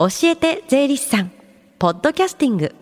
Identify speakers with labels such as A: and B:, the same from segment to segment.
A: 教えて税理士さんポッドキャスティング。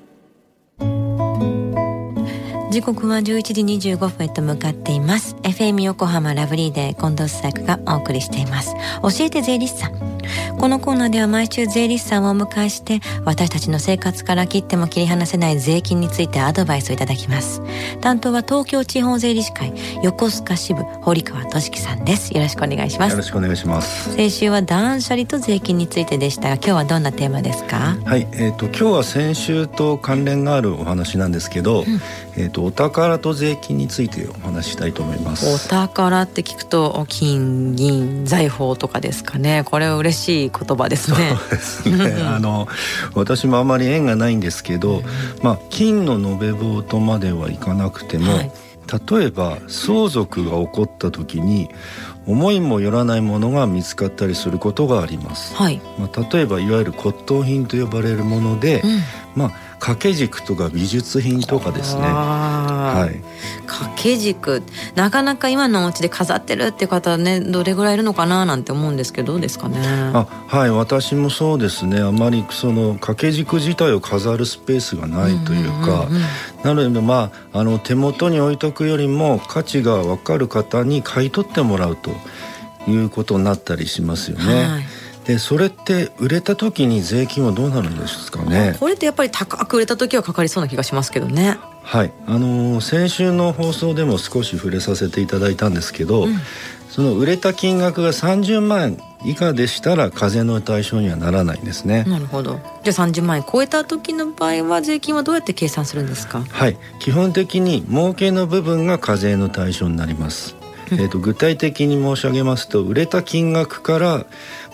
B: 時刻は11時25分へと向かっています。FM 横浜ラブリーで近藤紗友がお送りしています。教えて税理士さん。このコーナーでは毎週税理士さんをお迎えして私たちの生活から切っても切り離せない税金についてアドバイスをいただきます。担当は東京地方税理士会横須賀支部堀川俊樹さんです。よろしくお願いします。
C: よろしくお願いします。
B: 先週は断捨離と税金についてでしたが今日はどんなテーマですか？
C: はいえっ、ー、と今日は先週と関連があるお話なんですけど、うん、えっ、とお宝と税金についてお話ししたいと思います。
B: お宝って聞くと金銀財宝とかですかね。これは嬉しい言葉ですね。
C: そうですね。あの私もあまり縁がないんですけど、まあ金の延べ棒とまではいかなくても、はい、例えば相続が起こった時に思いもよらないものが見つかったりすることがあります。はい、まあ例えばいわゆる骨董品と呼ばれるもので、うん、まあ掛け軸とか美術品とかですね。は
B: い。掛け軸。なかなか今のお家で飾ってるって方ねどれぐらいいるのかななんて思うんですけどどうですかね。
C: あはい私もそうですね。あまりその掛け軸自体を飾るスペースがないというか、なのでまああの手元に置いとくよりも価値が分かる方に買い取ってもらうということになったりしますよね。はい。でそれって売れた時に税金はどうなるんですかね？
B: これってやっぱり高く売れた時はかかりそうな気がしますけどね
C: はい。あの先週の放送でも少し触れさせていただいたんですけど、うん、その売れた金額が30万円以下でしたら課税の対象にはならないんですね。
B: なるほど。じゃあ30万円超えた時の場合は税金はどうやって計算するんですか？
C: はい。基本的に儲けの部分が課税の対象になります。えーと、具体的に申し上げますと売れた金額から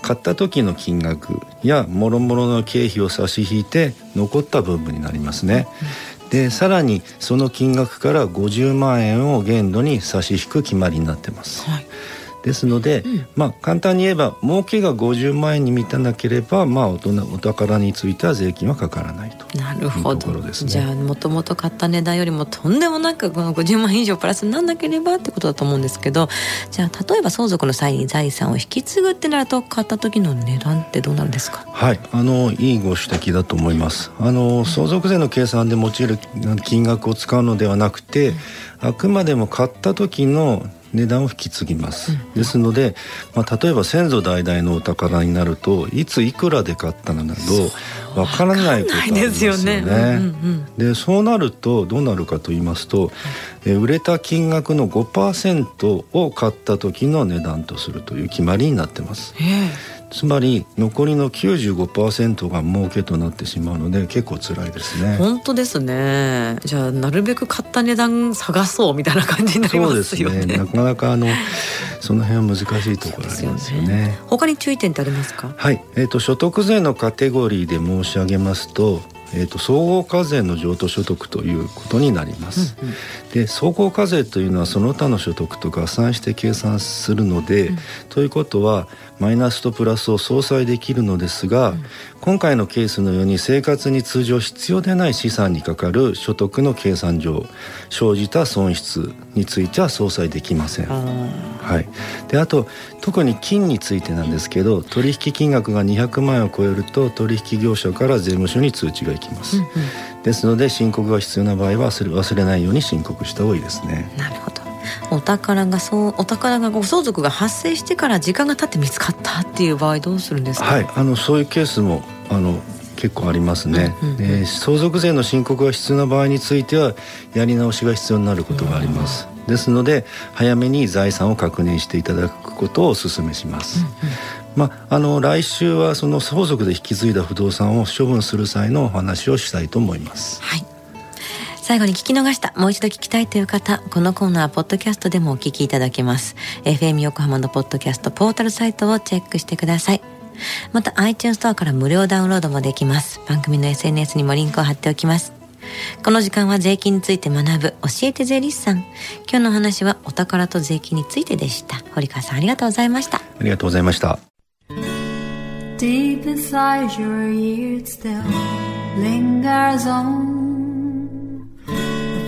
C: 買った時の金額やもろもろの経費を差し引いて残った部分になりますね。でさらにその金額から50万円を限度に差し引く決まりになってます。はいですので、うん、まあ簡単に言えば儲けが50万円に満たなければまあ大人お宝については税金はかからないと。
B: なるほど、ね、じゃあもともと買った値段よりもとんでもなくこの50万円以上プラスになんなければってことだと思うんですけどじゃあ例えば相続の際に財産を引き継ぐってなると買った時の値段ってどうなんですか？
C: はい。あのいいご指摘だと思います。あの相続税の計算で用いる金額を使うのではなくて、あくまでも買った時の値段を引き継ぎます、うん、ですので、まあ、例えば先祖代々のお宝になるといついくらで買ったのなどわからないことありますよね。でそうなるとどうなるかと言いますと、え売れた金額の5%を買った時の値段とするという決まりになってます。つまり残りの95%が儲けとなってしまうので結構辛いですね。
B: 本当ですね。じゃあなるべく買った値段探そうみたいな感じになりますよね。そうですね。
C: なかなかあのその辺は難しいところありますよね、ね、
B: 他に注意点ってありますか？
C: はい、えーと、と所得税のカテゴリーで申し上げますとえーと、総合課税の譲渡所得ということになります。うんうん、で総合課税というのはその他の所得と合算して計算するので、うん、ということはマイナスとプラスを相殺できるのですが、うん、今回のケースのように生活に通常必要でない資産にかかる所得の計算上生じた損失については相殺できません。はい、であと特に金についてなんですけど取引金額が200万円を超えると取引業者から税務署に通知が行きます。うんうん、ですので申告が必要な場合は忘れないように申告した方がいいですね。
B: なるほどお宝がそうお宝がご相続が発生してから時間が経って見つかったっていう場合どうするんですか？
C: はい、あのそういうケースもあの結構ありますね、うんうん。うん、相続税の申告が必要な場合についてはやり直しが必要になることがあります、うん、ですので早めに財産を確認していただくことをお勧めします、うんうん。まあ、あの来週はその相続で引き継いだ不動産を処分する際のお話をしたいと思います。
B: はい最後に聞き逃した、もう一度聞きたいという方、このコーナー、ポッドキャストでもお聞きいただけます。FM 横浜のポッドキャストポータルサイトをチェックしてください。また iTunes ストアから無料ダウンロードもできます。番組の SNS にもリンクを貼っておきます。この時間は税金について学ぶ教えて税理士さん。今日の話はお宝と税金についてでした。堀川さんありがとうございました。あ
C: りがとうございました。
D: Deep inside your ears still lingers on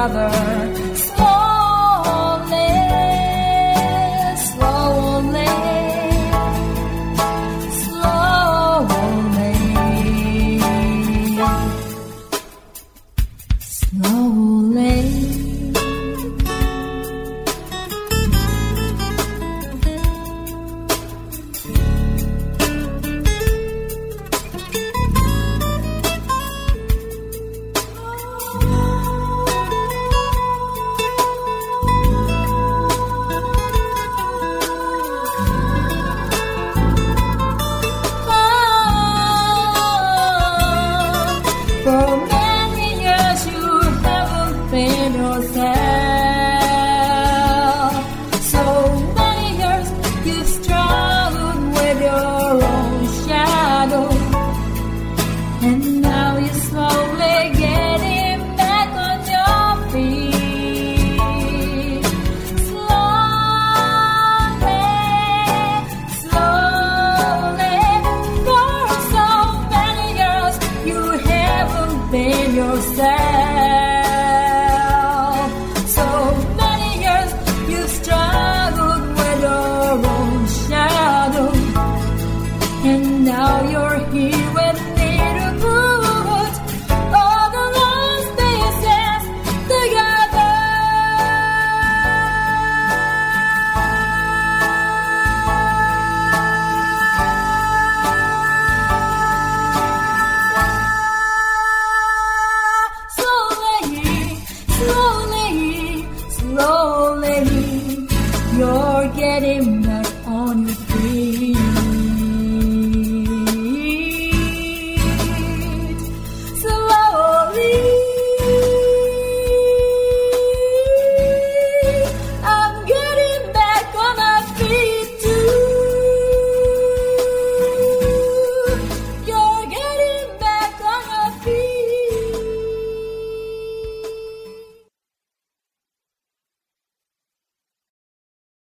D: other